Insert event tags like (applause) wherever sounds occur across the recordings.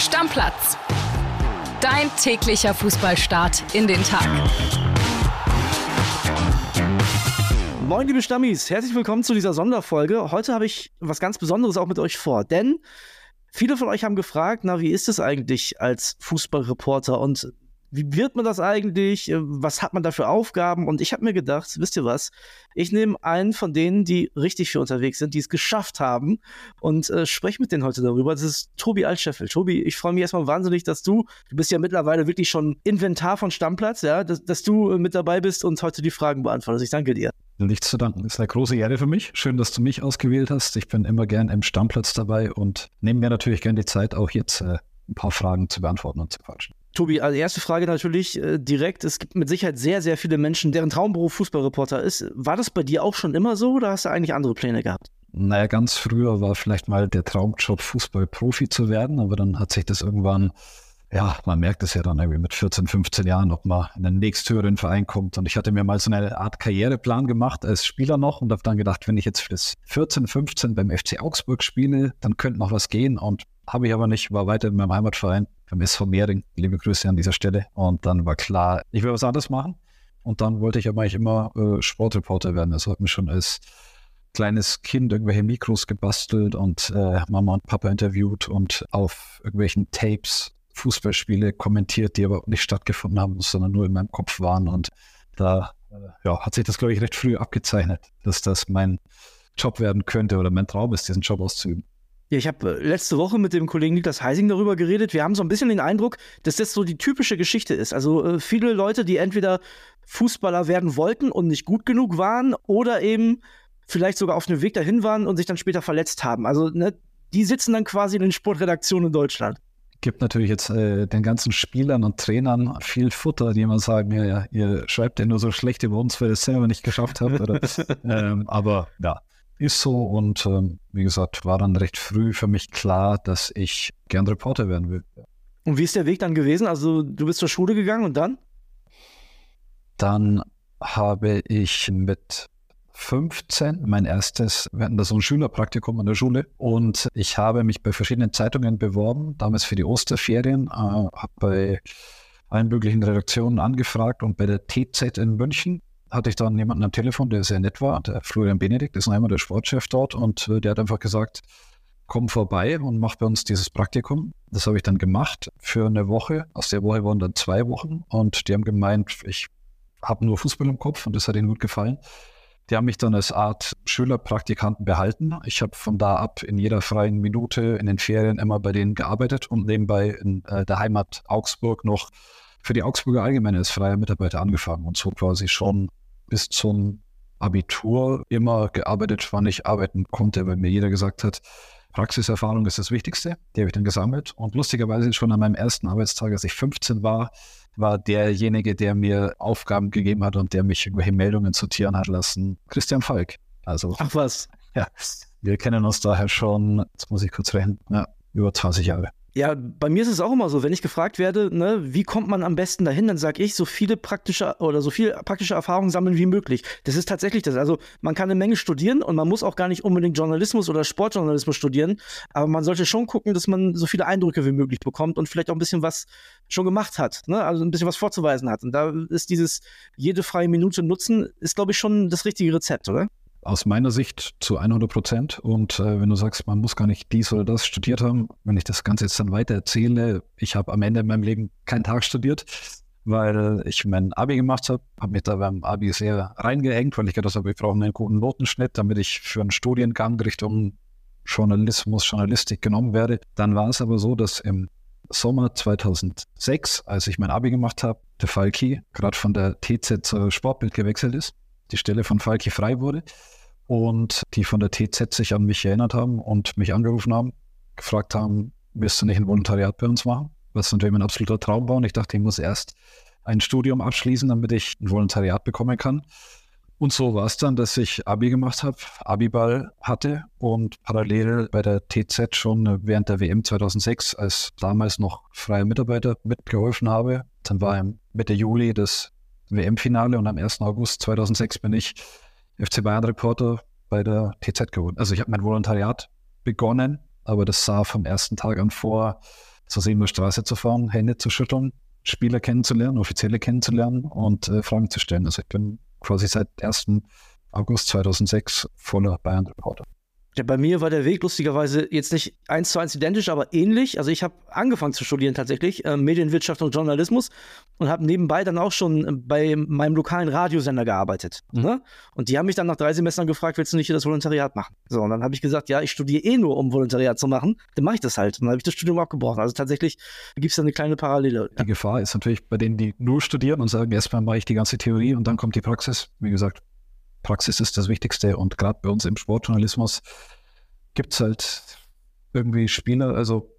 Stammplatz. Dein täglicher Fußballstart in den Tag. Moin, liebe Stammis, herzlich willkommen zu dieser Sonderfolge. Heute habe ich was ganz Besonderes auch mit euch vor, denn viele von euch haben gefragt, na, wie ist es eigentlich als Fußballreporter und wie wird man das eigentlich? Äh, was hat man da für Aufgaben? Und ich habe mir gedacht, wisst ihr was? Ich nehme einen von denen, die richtig für unterwegs sind, die es geschafft haben und äh, spreche mit denen heute darüber. Das ist Tobi Altscheffel. Tobi, ich freue mich erstmal wahnsinnig, dass du, du bist ja mittlerweile wirklich schon Inventar von Stammplatz, ja, dass, dass du äh, mit dabei bist und heute die Fragen beantwortest. Ich danke dir. Nichts zu danken. Ist eine große Ehre für mich. Schön, dass du mich ausgewählt hast. Ich bin immer gern im Stammplatz dabei und nehme mir natürlich gern die Zeit, auch jetzt äh, ein paar Fragen zu beantworten und zu quatschen. Tobi, also erste Frage natürlich äh, direkt. Es gibt mit Sicherheit sehr, sehr viele Menschen, deren Traumberuf Fußballreporter ist. War das bei dir auch schon immer so oder hast du eigentlich andere Pläne gehabt? Naja, ganz früher war vielleicht mal der Traumjob, Fußballprofi zu werden, aber dann hat sich das irgendwann, ja, man merkt es ja dann irgendwie mit 14, 15 Jahren, ob man in den nächsthöheren Verein kommt. Und ich hatte mir mal so eine Art Karriereplan gemacht als Spieler noch und habe dann gedacht, wenn ich jetzt das 14, 15 beim FC Augsburg spiele, dann könnte noch was gehen. Und habe ich aber nicht, war weiter in meinem Heimatverein beim SV Mehring. Liebe Grüße an dieser Stelle. Und dann war klar, ich will was anderes machen. Und dann wollte ich aber eigentlich immer äh, Sportreporter werden. Also habe mich schon als kleines Kind irgendwelche Mikros gebastelt und äh, Mama und Papa interviewt und auf irgendwelchen Tapes Fußballspiele kommentiert, die aber nicht stattgefunden haben, sondern nur in meinem Kopf waren. Und da äh, ja, hat sich das, glaube ich, recht früh abgezeichnet, dass das mein Job werden könnte oder mein Traum ist, diesen Job auszuüben. Ja, ich habe äh, letzte Woche mit dem Kollegen Niklas Heising darüber geredet. Wir haben so ein bisschen den Eindruck, dass das so die typische Geschichte ist. Also äh, viele Leute, die entweder Fußballer werden wollten und nicht gut genug waren oder eben vielleicht sogar auf dem Weg dahin waren und sich dann später verletzt haben. Also ne, die sitzen dann quasi in den Sportredaktionen in Deutschland. Gibt natürlich jetzt äh, den ganzen Spielern und Trainern viel Futter, die immer sagen, ja, ja, ihr schreibt ja nur so schlecht über uns, weil ihr es selber nicht geschafft habt. Oder, (laughs) ähm, aber ja, ist so und ähm, wie gesagt, war dann recht früh für mich klar, dass ich gern Reporter werden will. Und wie ist der Weg dann gewesen? Also du bist zur Schule gegangen und dann? Dann habe ich mit 15 mein erstes, wir hatten da so ein Schülerpraktikum an der Schule und ich habe mich bei verschiedenen Zeitungen beworben, damals für die Osterferien, äh, habe bei allen möglichen Redaktionen angefragt und bei der TZ in München hatte ich dann jemanden am Telefon, der sehr nett war, der Florian Benedikt, ist noch einmal der Sportchef dort und äh, der hat einfach gesagt, komm vorbei und mach bei uns dieses Praktikum. Das habe ich dann gemacht für eine Woche. Aus der Woche waren dann zwei Wochen und die haben gemeint, ich habe nur Fußball im Kopf und das hat ihnen gut gefallen. Die haben mich dann als Art Schülerpraktikanten behalten. Ich habe von da ab in jeder freien Minute in den Ferien immer bei denen gearbeitet und nebenbei in äh, der Heimat Augsburg noch für die Augsburger Allgemeine als freier Mitarbeiter angefangen und so quasi schon bis zum Abitur immer gearbeitet, wann ich arbeiten konnte, weil mir jeder gesagt hat, Praxiserfahrung ist das Wichtigste. Die habe ich dann gesammelt. Und lustigerweise schon an meinem ersten Arbeitstag, als ich 15 war, war derjenige, der mir Aufgaben gegeben hat und der mich irgendwelche Meldungen sortieren hat lassen, Christian Falk. Also, Ach was. Ja, wir kennen uns daher schon, jetzt muss ich kurz rechnen, ja, über 20 Jahre. Ja, bei mir ist es auch immer so, wenn ich gefragt werde, ne, wie kommt man am besten dahin, dann sage ich, so viele praktische oder so viel praktische Erfahrungen sammeln wie möglich. Das ist tatsächlich das. Also man kann eine Menge studieren und man muss auch gar nicht unbedingt Journalismus oder Sportjournalismus studieren, aber man sollte schon gucken, dass man so viele Eindrücke wie möglich bekommt und vielleicht auch ein bisschen was schon gemacht hat, ne? also ein bisschen was vorzuweisen hat. Und da ist dieses jede freie Minute nutzen, ist glaube ich schon das richtige Rezept, oder? Aus meiner Sicht zu 100 Prozent. Und äh, wenn du sagst, man muss gar nicht dies oder das studiert haben, wenn ich das Ganze jetzt dann weiter erzähle, ich habe am Ende in meinem Leben keinen Tag studiert, weil ich mein Abi gemacht habe, habe mich da beim Abi sehr reingehängt, weil ich gedacht habe, ich brauche einen guten Notenschnitt, damit ich für einen Studiengang Richtung Journalismus, Journalistik genommen werde. Dann war es aber so, dass im Sommer 2006, als ich mein Abi gemacht habe, der Falki gerade von der TZ zur Sportbild gewechselt ist die Stelle von Falki frei wurde und die von der TZ sich an mich erinnert haben und mich angerufen haben, gefragt haben, wirst du nicht ein Volontariat bei uns machen? Was natürlich mein absoluter Traum war und ich dachte, ich muss erst ein Studium abschließen, damit ich ein Volontariat bekommen kann. Und so war es dann, dass ich Abi gemacht habe, Abiball hatte und parallel bei der TZ schon während der WM 2006 als damals noch freier Mitarbeiter mitgeholfen habe. Dann war Mitte Juli das WM-Finale und am 1. August 2006 bin ich FC Bayern-Reporter bei der TZ geworden. Also ich habe mein Volontariat begonnen, aber das sah vom ersten Tag an vor zur Straße zu fahren, Hände zu schütteln, Spieler kennenzulernen, Offizielle kennenzulernen und äh, Fragen zu stellen. Also ich bin quasi seit 1. August 2006 voller Bayern-Reporter. Bei mir war der Weg lustigerweise jetzt nicht eins zu eins identisch, aber ähnlich. Also ich habe angefangen zu studieren tatsächlich, äh, Medienwirtschaft und Journalismus und habe nebenbei dann auch schon äh, bei meinem lokalen Radiosender gearbeitet. Ne? Und die haben mich dann nach drei Semestern gefragt, willst du nicht das Volontariat machen? So, und dann habe ich gesagt, ja, ich studiere eh nur, um Volontariat zu machen. Dann mache ich das halt. Und dann habe ich das Studium abgebrochen. Also tatsächlich gibt es da eine kleine Parallele. Die Gefahr ist natürlich bei denen, die nur studieren und sagen, erstmal mache ich die ganze Theorie und dann kommt die Praxis. Wie gesagt, Praxis ist das Wichtigste und gerade bei uns im Sportjournalismus gibt es halt irgendwie Spieler, also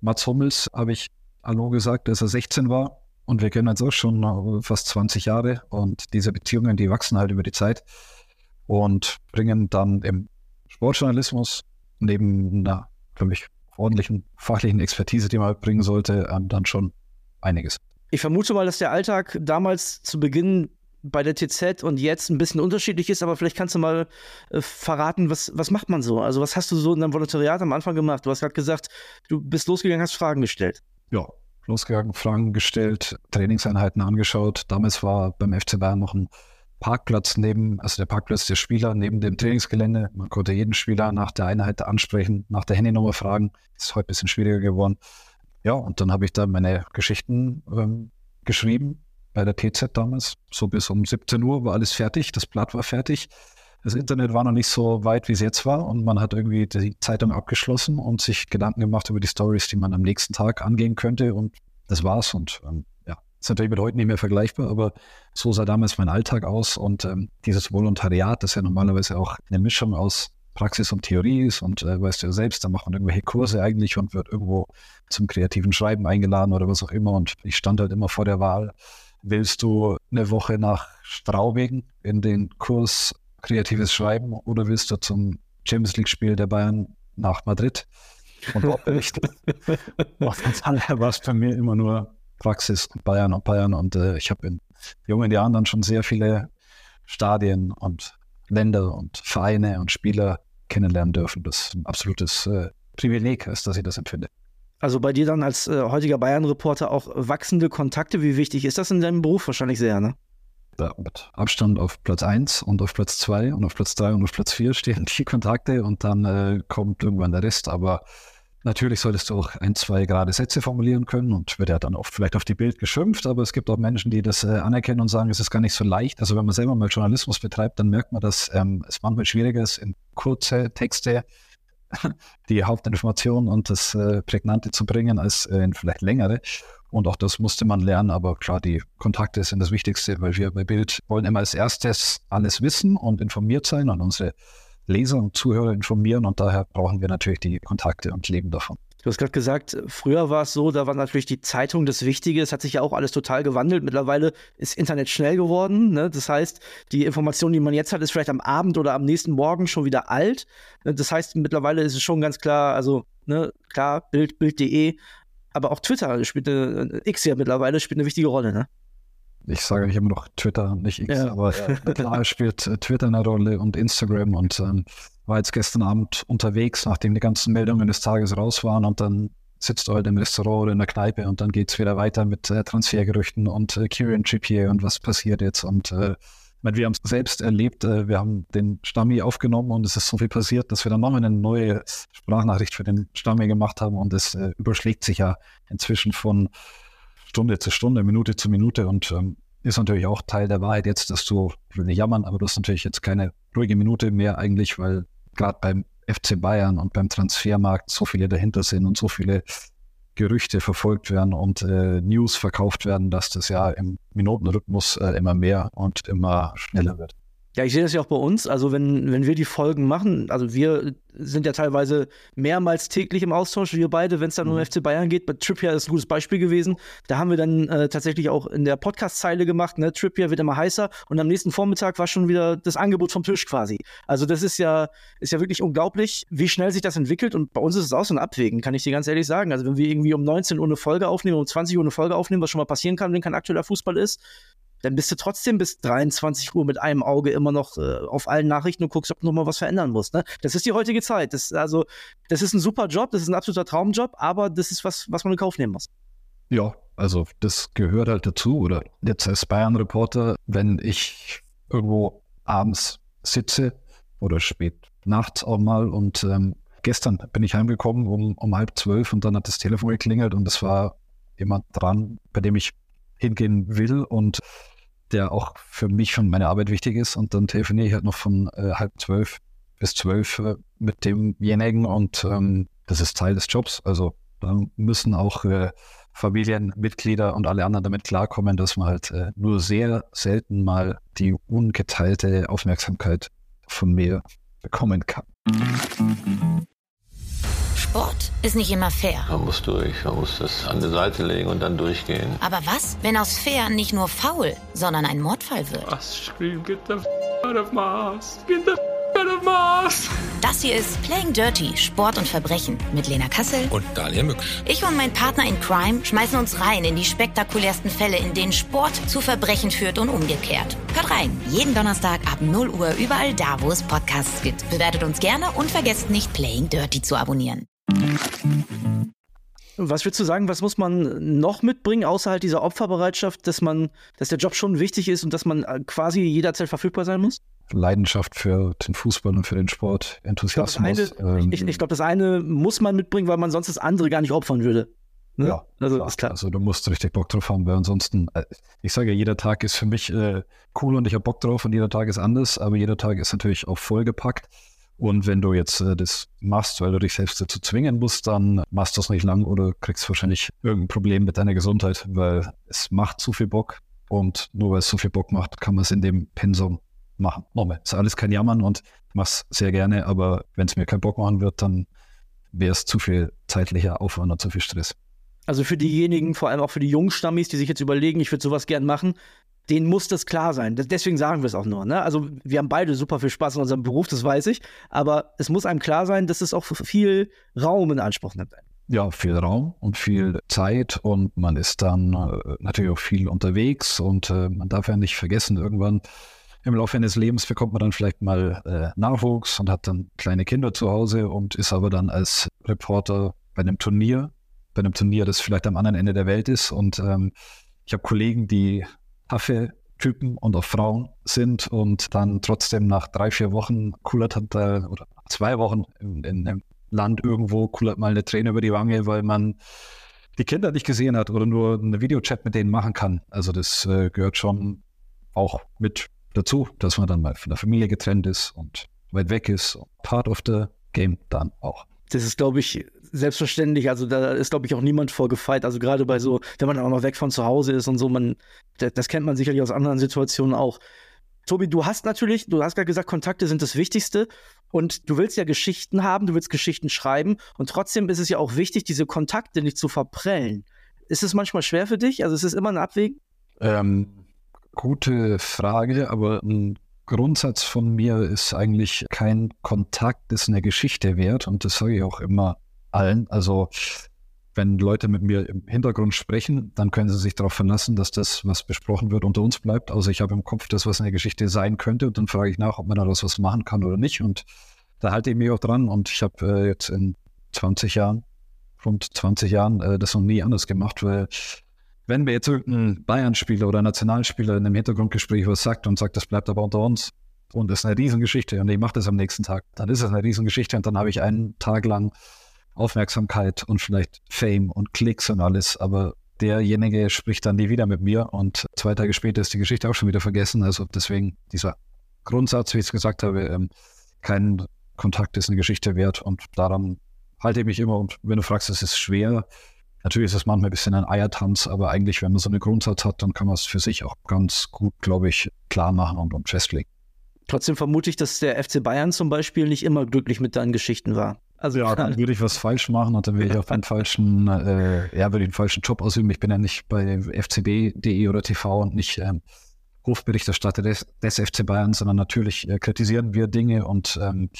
Mats Hummels habe ich Hallo gesagt, dass er 16 war und wir kennen uns auch schon fast 20 Jahre und diese Beziehungen, die wachsen halt über die Zeit und bringen dann im Sportjournalismus neben einer, glaube ich, ordentlichen fachlichen Expertise, die man bringen sollte, dann schon einiges. Ich vermute mal, dass der Alltag damals zu Beginn bei der TZ und jetzt ein bisschen unterschiedlich ist, aber vielleicht kannst du mal äh, verraten, was, was macht man so? Also was hast du so in deinem Volontariat am Anfang gemacht? Du hast gerade gesagt, du bist losgegangen, hast Fragen gestellt. Ja, losgegangen, Fragen gestellt, Trainingseinheiten angeschaut. Damals war beim FC Bayern noch ein Parkplatz neben, also der Parkplatz der Spieler neben dem Trainingsgelände. Man konnte jeden Spieler nach der Einheit ansprechen, nach der Handynummer fragen. Ist heute ein bisschen schwieriger geworden. Ja, und dann habe ich da meine Geschichten ähm, geschrieben bei der TZ damals. So bis um 17 Uhr war alles fertig, das Blatt war fertig. Das Internet war noch nicht so weit, wie es jetzt war und man hat irgendwie die Zeitung abgeschlossen und sich Gedanken gemacht über die Stories, die man am nächsten Tag angehen könnte und das war's und ähm, ja, ist natürlich mit heute nicht mehr vergleichbar, aber so sah damals mein Alltag aus und ähm, dieses Volontariat, das ja normalerweise auch eine Mischung aus Praxis und Theorie ist und äh, weißt du ja selbst, da macht man irgendwelche Kurse eigentlich und wird irgendwo zum kreativen Schreiben eingeladen oder was auch immer und ich stand halt immer vor der Wahl, Willst du eine Woche nach Straubing in den Kurs Kreatives Schreiben oder willst du zum Champions League-Spiel der Bayern nach Madrid und dort berichten? war es bei mir immer nur Praxis und Bayern und Bayern und äh, ich habe in jungen Jahren dann schon sehr viele Stadien und Länder und Vereine und Spieler kennenlernen dürfen. Das ist ein absolutes äh, Privileg, ist, dass ich das empfinde. Also bei dir dann als äh, heutiger Bayern-Reporter auch wachsende Kontakte. Wie wichtig ist das in deinem Beruf? Wahrscheinlich sehr, ne? Ja, mit Abstand auf Platz 1 und auf Platz 2 und auf Platz 3 und auf Platz 4 (laughs) stehen die Kontakte und dann äh, kommt irgendwann der Rest. Aber natürlich solltest du auch ein, zwei gerade Sätze formulieren können und wird ja dann oft vielleicht auf die Bild geschimpft, aber es gibt auch Menschen, die das äh, anerkennen und sagen, es ist gar nicht so leicht. Also wenn man selber mal Journalismus betreibt, dann merkt man, dass ähm, es manchmal schwieriger ist, in kurze Texte (laughs) die Hauptinformationen und das äh, Prägnante zu bringen als äh, in vielleicht längere. Und auch das musste man lernen, aber klar, die Kontakte sind das Wichtigste, weil wir bei Bild wollen immer als erstes alles wissen und informiert sein und unsere Leser und Zuhörer informieren und daher brauchen wir natürlich die Kontakte und leben davon. Du hast gerade gesagt, früher war es so, da war natürlich die Zeitung das Wichtige. Es hat sich ja auch alles total gewandelt. Mittlerweile ist Internet schnell geworden. Ne? Das heißt, die Information, die man jetzt hat, ist vielleicht am Abend oder am nächsten Morgen schon wieder alt. Ne? Das heißt, mittlerweile ist es schon ganz klar, also ne, klar, Bild, Bild.de, aber auch Twitter spielt eine, X ja mittlerweile spielt eine wichtige Rolle, ne? Ich sage ich immer noch Twitter, nicht X, ja. aber (laughs) klar spielt äh, Twitter eine Rolle und Instagram und ähm, war jetzt gestern Abend unterwegs, nachdem die ganzen Meldungen des Tages raus waren und dann sitzt du halt im Restaurant oder in der Kneipe und dann geht es wieder weiter mit äh, Transfergerüchten und äh, Kieran Trippier und was passiert jetzt und äh, meine, wir haben es selbst erlebt, äh, wir haben den Stammi aufgenommen und es ist so viel passiert, dass wir dann nochmal eine neue Sprachnachricht für den Stammi gemacht haben und es äh, überschlägt sich ja inzwischen von Stunde zu Stunde, Minute zu Minute und ähm, ist natürlich auch Teil der Wahrheit jetzt, dass du, ich will nicht jammern, aber du hast natürlich jetzt keine ruhige Minute mehr eigentlich, weil gerade beim FC Bayern und beim Transfermarkt so viele dahinter sind und so viele Gerüchte verfolgt werden und äh, News verkauft werden, dass das ja im Minutenrhythmus äh, immer mehr und immer schneller wird. Ja, ich sehe das ja auch bei uns. Also wenn, wenn wir die Folgen machen, also wir sind ja teilweise mehrmals täglich im Austausch, wir beide, wenn es dann um mhm. FC Bayern geht. Bei Trippier ist ein gutes Beispiel gewesen. Da haben wir dann äh, tatsächlich auch in der Podcast-Zeile gemacht, ne? Trippier wird immer heißer und am nächsten Vormittag war schon wieder das Angebot vom Tisch quasi. Also das ist ja, ist ja wirklich unglaublich, wie schnell sich das entwickelt und bei uns ist es auch so ein Abwägen, kann ich dir ganz ehrlich sagen. Also wenn wir irgendwie um 19 Uhr eine Folge aufnehmen, um 20 Uhr eine Folge aufnehmen, was schon mal passieren kann, wenn kein aktueller Fußball ist, dann bist du trotzdem bis 23 Uhr mit einem Auge immer noch äh, auf allen Nachrichten und guckst, ob du noch mal was verändern musst. Ne? Das ist die heutige Zeit. Das, also, das ist ein super Job, das ist ein absoluter Traumjob, aber das ist was, was man in Kauf nehmen muss. Ja, also das gehört halt dazu. Oder jetzt als Bayern-Reporter, wenn ich irgendwo abends sitze oder spät nachts auch mal und ähm, gestern bin ich heimgekommen um, um halb zwölf und dann hat das Telefon geklingelt und es war jemand dran, bei dem ich hingehen will und der auch für mich schon meine Arbeit wichtig ist. Und dann telefoniere ich halt noch von äh, halb zwölf bis zwölf äh, mit demjenigen und ähm, das ist Teil des Jobs. Also da müssen auch äh, Familienmitglieder und alle anderen damit klarkommen, dass man halt äh, nur sehr selten mal die ungeteilte Aufmerksamkeit von mir bekommen kann. Sport ist nicht immer fair. Man muss durch, man muss das an die Seite legen und dann durchgehen. Aber was, wenn aus fair nicht nur faul, sondern ein Mordfall wird? Was scream, get the f out of Mars, get the f out of Mars. Das hier ist Playing Dirty, Sport und Verbrechen mit Lena Kassel und Daniel Mücksch. Ich und mein Partner in Crime schmeißen uns rein in die spektakulärsten Fälle, in denen Sport zu Verbrechen führt und umgekehrt. Hört rein, jeden Donnerstag ab 0 Uhr überall da, wo es Podcasts gibt. Bewertet uns gerne und vergesst nicht Playing Dirty zu abonnieren. Was würdest du sagen, was muss man noch mitbringen, außer halt dieser Opferbereitschaft, dass man, dass der Job schon wichtig ist und dass man äh, quasi jederzeit verfügbar sein muss? Leidenschaft für den Fußball und für den Sport, Enthusiasmus. Ich glaube, das, ähm, glaub, das, eine muss man mitbringen, weil man sonst das andere gar nicht opfern würde. Ne? Ja, also klar. ist klar. Also du musst richtig Bock drauf haben, weil ansonsten, äh, ich sage ja, jeder Tag ist für mich äh, cool und ich habe Bock drauf und jeder Tag ist anders, aber jeder Tag ist natürlich auch vollgepackt. Und wenn du jetzt äh, das machst, weil du dich selbst dazu zwingen musst, dann machst du es nicht lang oder kriegst wahrscheinlich irgendein Problem mit deiner Gesundheit, weil es macht zu viel Bock. Und nur weil es so viel Bock macht, kann man es in dem Pensum machen. Nochmal, ist alles kein Jammern und mach's sehr gerne, aber wenn es mir keinen Bock machen wird, dann wäre es zu viel zeitlicher Aufwand und zu viel Stress. Also für diejenigen, vor allem auch für die jungen Stammis, die sich jetzt überlegen, ich würde sowas gern machen, denen muss das klar sein. deswegen sagen wir es auch nur. Ne? Also wir haben beide super viel Spaß in unserem Beruf, das weiß ich. Aber es muss einem klar sein, dass es auch viel Raum in Anspruch nimmt. Ja, viel Raum und viel Zeit und man ist dann äh, natürlich auch viel unterwegs und äh, man darf ja nicht vergessen, irgendwann im Laufe eines Lebens bekommt man dann vielleicht mal äh, Nachwuchs und hat dann kleine Kinder zu Hause und ist aber dann als Reporter bei einem Turnier, bei einem Turnier, das vielleicht am anderen Ende der Welt ist und ähm, ich habe Kollegen, die taffe Typen und auch Frauen sind und dann trotzdem nach drei, vier Wochen kullert hat, oder zwei Wochen in, in einem Land irgendwo kullert mal eine Träne über die Wange, weil man die Kinder nicht gesehen hat oder nur eine Videochat mit denen machen kann. Also das äh, gehört schon auch mit dazu, dass man dann mal von der Familie getrennt ist und weit weg ist. Part of the game dann auch. Das ist, glaube ich, selbstverständlich. Also da ist, glaube ich, auch niemand vorgefeit. Also gerade bei so, wenn man auch noch weg von zu Hause ist und so, man, das, kennt man sicherlich aus anderen Situationen auch. Tobi, du hast natürlich, du hast gerade gesagt, Kontakte sind das Wichtigste und du willst ja Geschichten haben, du willst Geschichten schreiben und trotzdem ist es ja auch wichtig, diese Kontakte nicht zu verprellen. Ist es manchmal schwer für dich? Also ist es immer ein Abwägen? Ähm, gute Frage, aber ein Grundsatz von mir ist eigentlich kein Kontakt ist eine Geschichte wert und das sage ich auch immer allen. Also wenn Leute mit mir im Hintergrund sprechen, dann können sie sich darauf verlassen, dass das, was besprochen wird, unter uns bleibt. Also ich habe im Kopf das, was eine Geschichte sein könnte und dann frage ich nach, ob man daraus was machen kann oder nicht. Und da halte ich mich auch dran und ich habe äh, jetzt in 20 Jahren, rund 20 Jahren, äh, das noch nie anders gemacht, weil wenn mir jetzt irgendein Bayern-Spieler oder Nationalspieler in einem Hintergrundgespräch was sagt und sagt, das bleibt aber unter uns und ist eine Riesengeschichte und ich mache das am nächsten Tag, dann ist es eine Riesengeschichte und dann habe ich einen Tag lang Aufmerksamkeit und vielleicht Fame und Klicks und alles, aber derjenige spricht dann nie wieder mit mir und zwei Tage später ist die Geschichte auch schon wieder vergessen. Also deswegen dieser Grundsatz, wie ich es gesagt habe, ähm, kein Kontakt ist eine Geschichte wert und daran halte ich mich immer. Und wenn du fragst, es ist schwer, natürlich ist es manchmal ein bisschen ein Eiertanz, aber eigentlich, wenn man so einen Grundsatz hat, dann kann man es für sich auch ganz gut, glaube ich, klar machen und, und festlegen. Trotzdem vermute ich, dass der FC Bayern zum Beispiel nicht immer glücklich mit deinen Geschichten war. Also ja, dann würde ich was falsch machen und dann würde ich auf den falschen, äh, ja, würde den falschen Job ausüben. Ich bin ja nicht bei fcb.de oder TV und nicht ähm, Hofberichterstatter des, des FC Bayern, sondern natürlich äh, kritisieren wir Dinge und ähm,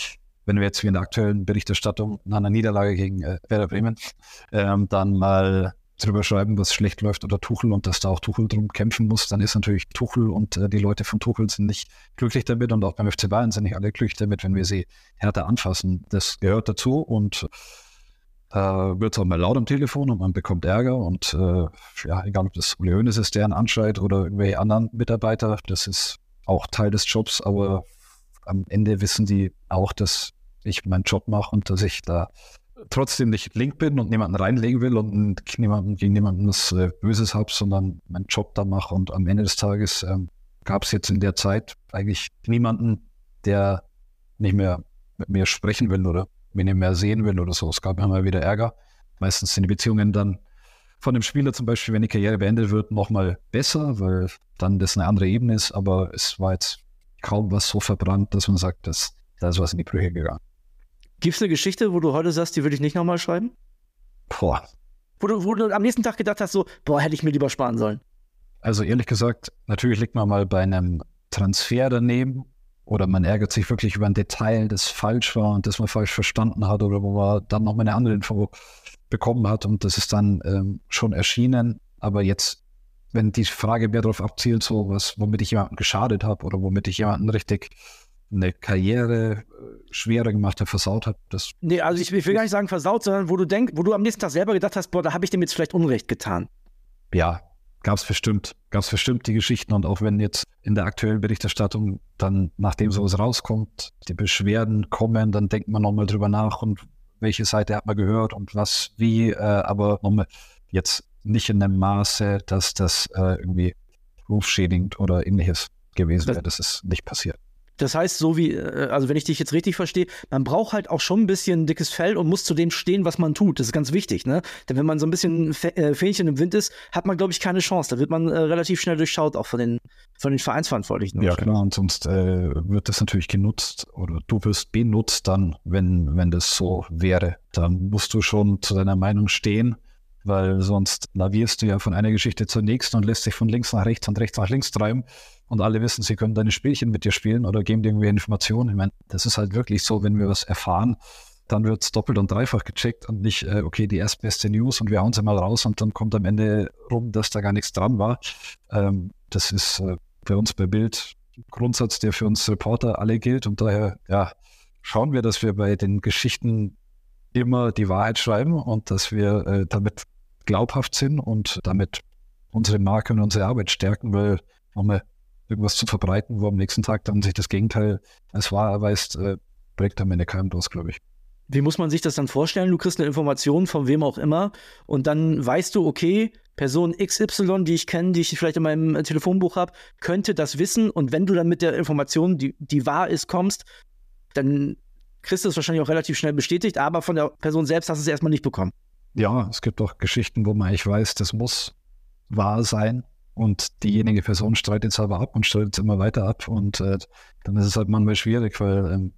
wenn wir jetzt wie in der aktuellen Berichterstattung nach einer Niederlage gegen äh, Werder Bremen ähm, dann mal drüber schreiben, was schlecht läuft oder Tuchel und dass da auch Tuchel drum kämpfen muss, dann ist natürlich Tuchel und äh, die Leute von Tuchel sind nicht glücklich damit und auch beim FC Bayern sind nicht alle glücklich damit, wenn wir sie härter anfassen. Das gehört dazu und äh, wird auch mal laut am Telefon und man bekommt Ärger und äh, ja, egal ob das Uli Hoeneß ist, der einen anschreit oder irgendwelche anderen Mitarbeiter, das ist auch Teil des Jobs, aber am Ende wissen die auch, dass ich meinen Job mache und dass ich da trotzdem nicht link bin und niemanden reinlegen will und niemanden, gegen niemanden was äh, Böses habe, sondern meinen Job da mache. Und am Ende des Tages ähm, gab es jetzt in der Zeit eigentlich niemanden, der nicht mehr mit mir sprechen will oder mich nicht mehr sehen will oder so. Es gab immer wieder Ärger. Meistens sind die Beziehungen dann von dem Spieler zum Beispiel, wenn die Karriere beendet wird, nochmal besser, weil dann das eine andere Ebene ist. Aber es war jetzt kaum was so verbrannt, dass man sagt, dass, da ist was in die Brüche gegangen. Gibt es eine Geschichte, wo du heute sagst, die würde ich nicht nochmal schreiben? Boah. Wo du, wo du am nächsten Tag gedacht hast, so, boah, hätte ich mir lieber sparen sollen. Also ehrlich gesagt, natürlich liegt man mal bei einem Transfer daneben oder man ärgert sich wirklich über ein Detail, das falsch war und das man falsch verstanden hat oder wo man dann noch mal eine andere Info bekommen hat und das ist dann ähm, schon erschienen. Aber jetzt, wenn die Frage mehr darauf abzielt, so was, womit ich jemanden geschadet habe oder womit ich jemanden richtig eine Karriere äh, schwerer gemacht hat, versaut hat. Das nee, also ich, ich will gar nicht sagen versaut, sondern wo du denkst, wo du am nächsten Tag selber gedacht hast, boah, da habe ich dem jetzt vielleicht Unrecht getan. Ja, gab es bestimmt. Gab es bestimmt die Geschichten und auch wenn jetzt in der aktuellen Berichterstattung dann, nachdem sowas rauskommt, die Beschwerden kommen, dann denkt man nochmal drüber nach und welche Seite hat man gehört und was, wie, äh, aber nochmal jetzt nicht in dem Maße, dass das äh, irgendwie rufschädigend oder ähnliches gewesen wäre. Das ist nicht passiert. Das heißt, so wie, äh, also wenn ich dich jetzt richtig verstehe, man braucht halt auch schon ein bisschen dickes Fell und muss zu dem stehen, was man tut. Das ist ganz wichtig, ne? Denn wenn man so ein bisschen äh, Fähnchen im Wind ist, hat man, glaube ich, keine Chance. Da wird man äh, relativ schnell durchschaut, auch von den, von den Vereinsverantwortlichen. Ja, klar, und sonst äh, wird das natürlich genutzt oder du wirst benutzt dann, wenn, wenn das so wäre. Dann musst du schon zu deiner Meinung stehen weil sonst lavierst du ja von einer Geschichte zur nächsten und lässt sich von links nach rechts und rechts nach links treiben und alle wissen, sie können deine Spielchen mit dir spielen oder geben dir irgendwie Informationen. Ich meine, das ist halt wirklich so, wenn wir was erfahren, dann wird es doppelt und dreifach gecheckt und nicht, äh, okay, die erstbeste News und wir hauen sie mal raus und dann kommt am Ende rum, dass da gar nichts dran war. Ähm, das ist äh, bei uns bei Bild Grundsatz, der für uns Reporter alle gilt und daher, ja, schauen wir, dass wir bei den Geschichten immer die Wahrheit schreiben und dass wir äh, damit glaubhaft sind und damit unsere Marke und unsere Arbeit stärken, weil nochmal irgendwas zu verbreiten, wo am nächsten Tag dann sich das Gegenteil als wahr erweist, äh, bringt am Ende keinem los, glaube ich. Wie muss man sich das dann vorstellen? Du kriegst eine Information von wem auch immer und dann weißt du, okay, Person XY, die ich kenne, die ich vielleicht in meinem Telefonbuch habe, könnte das wissen und wenn du dann mit der Information, die, die wahr ist, kommst, dann kriegst du es wahrscheinlich auch relativ schnell bestätigt, aber von der Person selbst hast du es erstmal nicht bekommen. Ja, es gibt auch Geschichten, wo man eigentlich weiß, das muss wahr sein und diejenige Person streitet es aber ab und streitet es immer weiter ab. Und äh, dann ist es halt manchmal schwierig, weil ähm,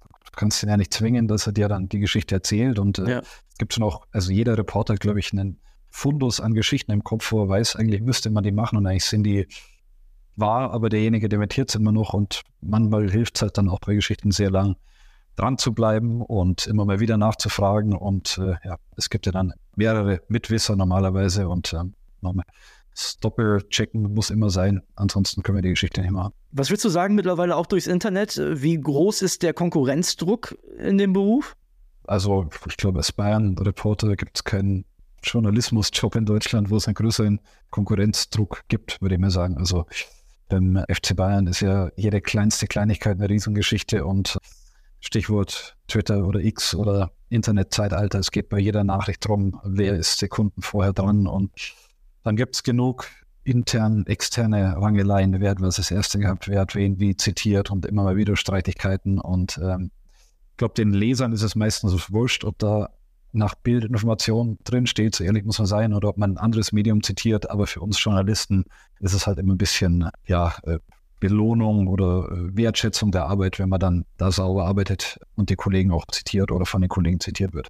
du kannst ihn ja nicht zwingen, dass er dir dann die Geschichte erzählt. Und äh, ja. es gibt schon auch, also jeder Reporter, glaube ich, einen Fundus an Geschichten im Kopf, wo er weiß, eigentlich müsste man die machen und eigentlich sind die wahr, aber derjenige dementiert es immer noch und manchmal hilft es halt dann auch bei Geschichten sehr lang dran zu bleiben und immer mal wieder nachzufragen und äh, ja, es gibt ja dann mehrere Mitwisser normalerweise und ähm, nochmal Doppelchecken muss immer sein, ansonsten können wir die Geschichte nicht machen. Was willst du sagen mittlerweile auch durchs Internet? Wie groß ist der Konkurrenzdruck in dem Beruf? Also ich glaube, als Bayern-Reporter gibt es keinen Journalismusjob in Deutschland, wo es einen größeren Konkurrenzdruck gibt, würde ich mal sagen. Also beim FC Bayern ist ja jede kleinste Kleinigkeit eine Riesengeschichte und Stichwort Twitter oder X oder Internetzeitalter, es geht bei jeder Nachricht darum, wer ist Sekunden vorher dran und dann gibt es genug intern, externe Rangeleien. Wer hat was das erste gehabt, wer hat wen wie zitiert und immer mal wieder Streitigkeiten. Und ähm, ich glaube, den Lesern ist es meistens wurscht, ob da nach Bildinformation drinsteht, so ehrlich muss man sein, oder ob man ein anderes Medium zitiert. Aber für uns Journalisten ist es halt immer ein bisschen, ja, äh, Belohnung oder äh, Wertschätzung der Arbeit, wenn man dann da sauber arbeitet und die Kollegen auch zitiert oder von den Kollegen zitiert wird.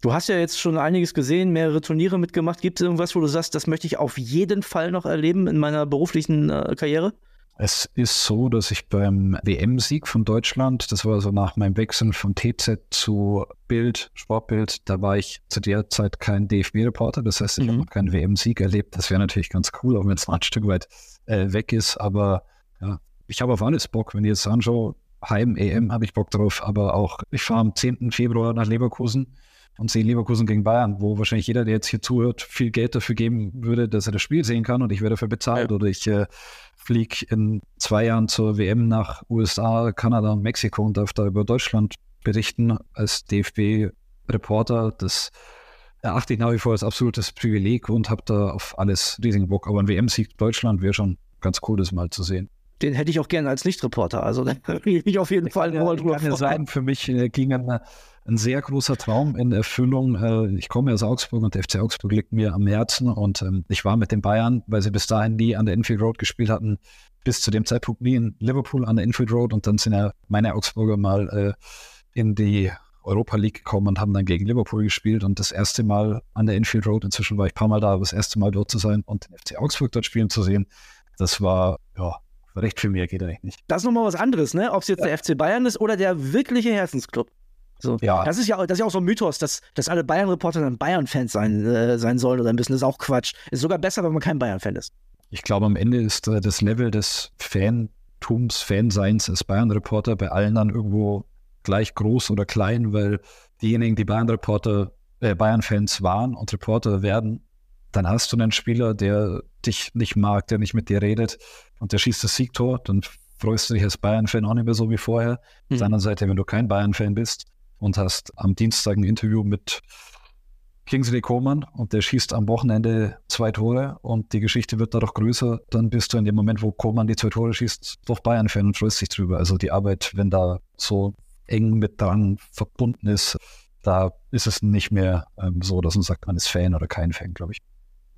Du hast ja jetzt schon einiges gesehen, mehrere Turniere mitgemacht. Gibt es irgendwas, wo du sagst, das möchte ich auf jeden Fall noch erleben in meiner beruflichen äh, Karriere? Es ist so, dass ich beim WM-Sieg von Deutschland, das war so nach meinem Wechsel von TZ zu Bild, Sportbild, da war ich zu der Zeit kein DFB-Reporter. Das heißt, ich mhm. habe keinen WM-Sieg erlebt. Das wäre natürlich ganz cool, auch wenn es mal ein Stück weit äh, weg ist. Aber ja, ich habe auf alles Bock. Wenn ich jetzt anschaue, Heim-EM habe ich Bock drauf. Aber auch, ich fahre am 10. Februar nach Leverkusen und sehe Leverkusen gegen Bayern, wo wahrscheinlich jeder, der jetzt hier zuhört, viel Geld dafür geben würde, dass er das Spiel sehen kann und ich werde dafür bezahlt. Ja. Oder ich äh, fliege in zwei Jahren zur WM nach USA, Kanada und Mexiko und darf da über Deutschland berichten als DFB-Reporter. Das erachte ich nach wie vor als absolutes Privileg und habe da auf alles riesigen Bock. Aber ein WM-Sieg Deutschland wäre schon ganz cool, das mal zu sehen. Den hätte ich auch gerne als Lichtreporter. Also da (laughs) kriege ich auf jeden Fall ja, drüber kann sein. Für mich äh, ging ein, ein, sehr großer Traum in Erfüllung. Äh, ich komme aus Augsburg und der FC Augsburg liegt mir am Herzen. Und ähm, ich war mit den Bayern, weil sie bis dahin nie an der Infield Road gespielt hatten, bis zu dem Zeitpunkt nie in Liverpool an der Infield Road. Und dann sind ja meine Augsburger mal äh, in die Europa League gekommen und haben dann gegen Liverpool gespielt und das erste Mal an der Infield Road, inzwischen war ich ein paar Mal da, aber das erste Mal dort zu sein und den FC Augsburg dort spielen zu sehen, das war, ja, recht viel mehr geht eigentlich nicht. Das ist nochmal was anderes, ne? Ob es jetzt ja. der FC Bayern ist oder der wirkliche Herzensclub. So. Ja. Das ist ja, das ist ja auch so ein Mythos, dass, dass alle Bayern-Reporter dann Bayern-Fans sein, äh, sein sollen oder müssen. Das ist auch Quatsch. Ist sogar besser, wenn man kein Bayern-Fan ist. Ich glaube, am Ende ist äh, das Level des Fantums, Fanseins als Bayern-Reporter bei allen dann irgendwo gleich groß oder klein, weil diejenigen, die Bayern-Reporter, äh, Bayern-Fans waren und Reporter werden, dann hast du einen Spieler, der dich nicht mag, der nicht mit dir redet und der schießt das Siegtor, dann freust du dich als Bayern-Fan auch nicht mehr so wie vorher. Mhm. Auf der anderen Seite, wenn du kein Bayern-Fan bist und hast am Dienstag ein Interview mit Kingsley Coman und der schießt am Wochenende zwei Tore und die Geschichte wird dadurch größer, dann bist du in dem Moment, wo Coman die zwei Tore schießt, doch Bayern-Fan und freust dich drüber. Also die Arbeit, wenn da so eng mit dran verbunden ist, da ist es nicht mehr ähm, so, dass man sagt, man ist Fan oder kein Fan, glaube ich.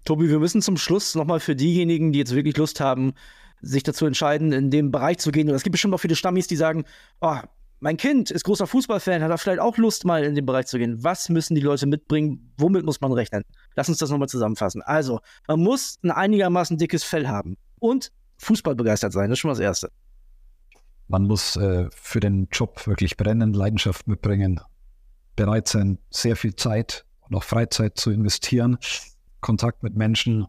Tobi, wir müssen zum Schluss nochmal für diejenigen, die jetzt wirklich Lust haben, sich dazu entscheiden, in dem Bereich zu gehen. Und es gibt bestimmt auch viele Stammis, die sagen, oh, mein Kind ist großer Fußballfan, hat da vielleicht auch Lust, mal in den Bereich zu gehen. Was müssen die Leute mitbringen? Womit muss man rechnen? Lass uns das nochmal zusammenfassen. Also, man muss ein einigermaßen dickes Fell haben und Fußball begeistert sein. Das ist schon mal das Erste. Man muss äh, für den Job wirklich brennen, Leidenschaft mitbringen, bereit sein, sehr viel Zeit und auch Freizeit zu investieren, Kontakt mit Menschen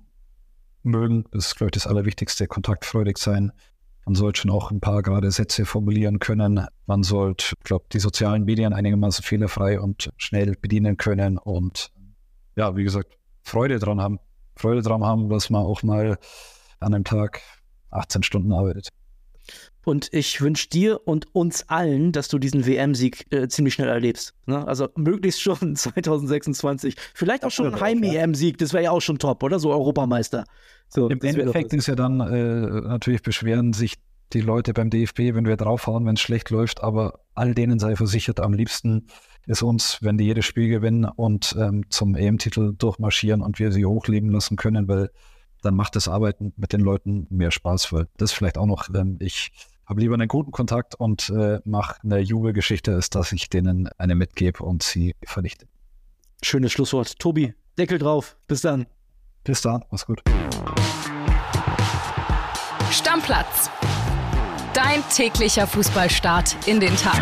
mögen. Das ist, glaube ich, das Allerwichtigste, kontaktfreudig sein. Man sollte schon auch ein paar gerade Sätze formulieren können. Man sollte, glaube die sozialen Medien einigermaßen fehlerfrei und schnell bedienen können und ja, wie gesagt, Freude dran haben. Freude dran haben, dass man auch mal an einem Tag 18 Stunden arbeitet. Und ich wünsche dir und uns allen, dass du diesen WM-Sieg äh, ziemlich schnell erlebst. Ne? Also möglichst schon 2026. (laughs) Vielleicht auch schon ein Heim-EM-Sieg, das wäre ja auch schon top, oder? So Europameister. So, Im Endeffekt ist ja dann äh, natürlich beschweren sich die Leute beim DFB, wenn wir draufhauen, wenn es schlecht läuft, aber all denen sei versichert, am liebsten ist uns, wenn die jedes Spiel gewinnen und ähm, zum EM-Titel durchmarschieren und wir sie hochleben lassen können, weil dann macht das Arbeiten mit den Leuten mehr Spaß, weil das vielleicht auch noch, ähm, ich habe lieber einen guten Kontakt und äh, mache eine Jubelgeschichte, als dass ich denen eine mitgebe und sie vernichte. Schönes Schlusswort. Tobi, Deckel drauf. Bis dann. Bis dann. Mach's gut. Stammplatz. Dein täglicher Fußballstart in den Tag.